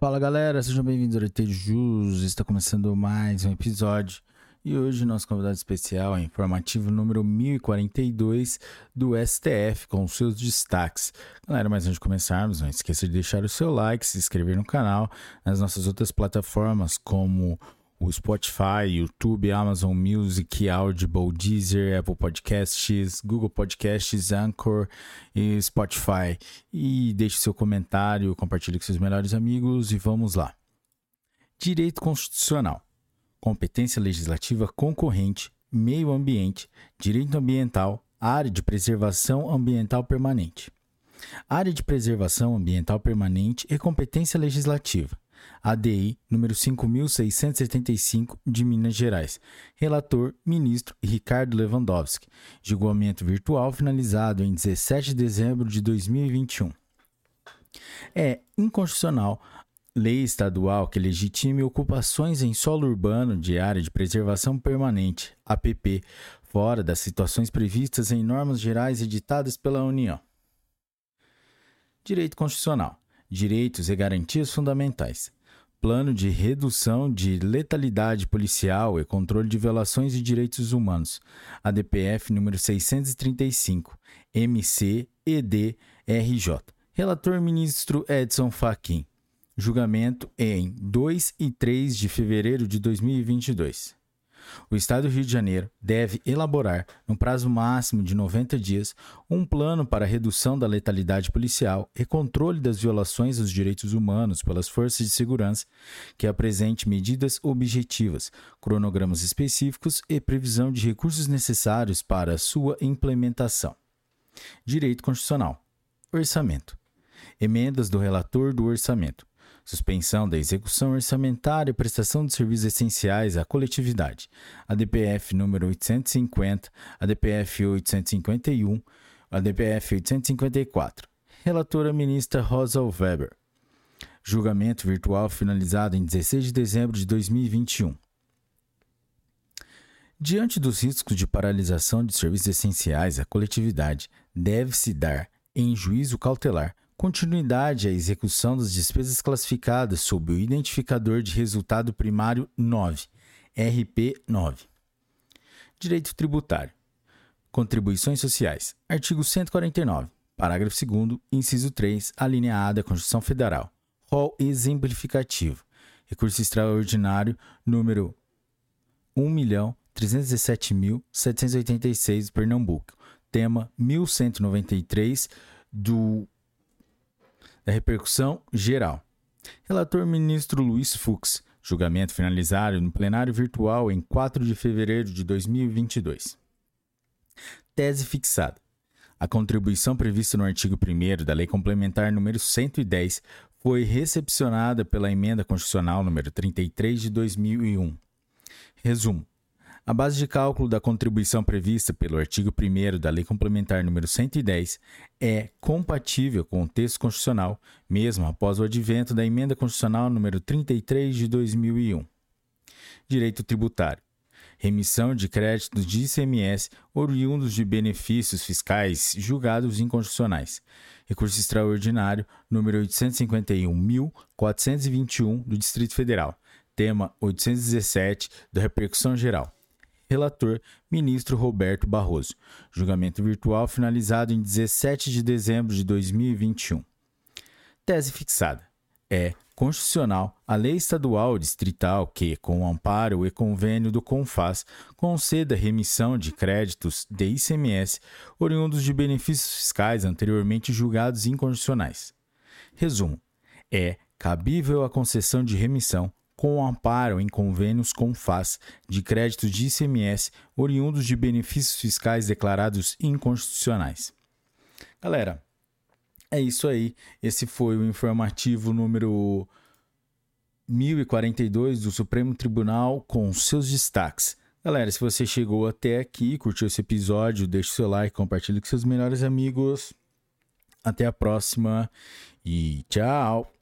Fala galera, sejam bem-vindos ao RT Jus. Está começando mais um episódio e hoje nosso convidado especial é informativo número 1042 do STF com seus destaques. Galera, mas antes de começarmos, não esqueça de deixar o seu like, se inscrever no canal, nas nossas outras plataformas como o Spotify, YouTube, Amazon Music, Audible, Deezer, Apple Podcasts, Google Podcasts, Anchor e Spotify. E deixe seu comentário, compartilhe com seus melhores amigos e vamos lá. Direito Constitucional. Competência legislativa concorrente, meio ambiente, direito ambiental, área de preservação ambiental permanente. Área de preservação ambiental permanente e competência legislativa ADI número 5675 de Minas Gerais. Relator: ministro Ricardo Lewandowski. Julgamento virtual finalizado em 17 de dezembro de 2021. É inconstitucional lei estadual que legitime ocupações em solo urbano de área de preservação permanente, APP, fora das situações previstas em normas gerais editadas pela União. Direito Constitucional direitos e garantias fundamentais, plano de redução de letalidade policial e controle de violações de direitos humanos, ADPF número 635, MC ED RJ. Relator ministro Edson Fachin. Julgamento em 2 e 3 de fevereiro de 2022. O Estado do Rio de Janeiro deve elaborar, no prazo máximo de 90 dias, um plano para redução da letalidade policial e controle das violações aos direitos humanos pelas forças de segurança, que apresente medidas objetivas, cronogramas específicos e previsão de recursos necessários para sua implementação. Direito Constitucional. Orçamento. Emendas do relator do orçamento suspensão da execução orçamentária e prestação de serviços essenciais à coletividade, ADPF número 850, ADPF 851, ADPF 854. Relatora ministra Rosa Weber. Julgamento virtual finalizado em 16 de dezembro de 2021. Diante dos riscos de paralisação de serviços essenciais à coletividade, deve-se dar, em juízo cautelar, continuidade à execução das despesas classificadas sob o identificador de resultado primário 9, RP9. Direito tributário. Contribuições sociais. Artigo 149, parágrafo 2 inciso 3, alineada da Constituição Federal. Rol exemplificativo. Recurso extraordinário número 1.317.786 Pernambuco. Tema 1193 do da repercussão geral. Relator ministro Luiz Fux. Julgamento finalizado no plenário virtual em 4 de fevereiro de 2022. Tese fixada. A contribuição prevista no artigo 1 da Lei Complementar número 110 foi recepcionada pela Emenda Constitucional número 33 de 2001. Resumo: a base de cálculo da contribuição prevista pelo artigo 1 da Lei Complementar nº 110 é compatível com o texto constitucional, mesmo após o advento da Emenda Constitucional nº 33 de 2001. Direito tributário. Remissão de créditos de ICMS oriundos de benefícios fiscais julgados inconstitucionais. Recurso extraordinário número 851.421 do Distrito Federal. Tema 817 da repercussão geral Relator: Ministro Roberto Barroso. Julgamento virtual finalizado em 17 de dezembro de 2021. Tese fixada. É constitucional a lei estadual distrital que, com amparo e convênio do CONFAS, conceda remissão de créditos de ICMS oriundos de benefícios fiscais anteriormente julgados inconstitucionais. Resumo: é cabível a concessão de remissão com amparo em convênios com FAS de créditos de ICMS oriundos de benefícios fiscais declarados inconstitucionais. Galera, é isso aí. Esse foi o informativo número 1042 do Supremo Tribunal com seus destaques. Galera, se você chegou até aqui, curtiu esse episódio, deixe seu like, compartilhe com seus melhores amigos. Até a próxima e tchau!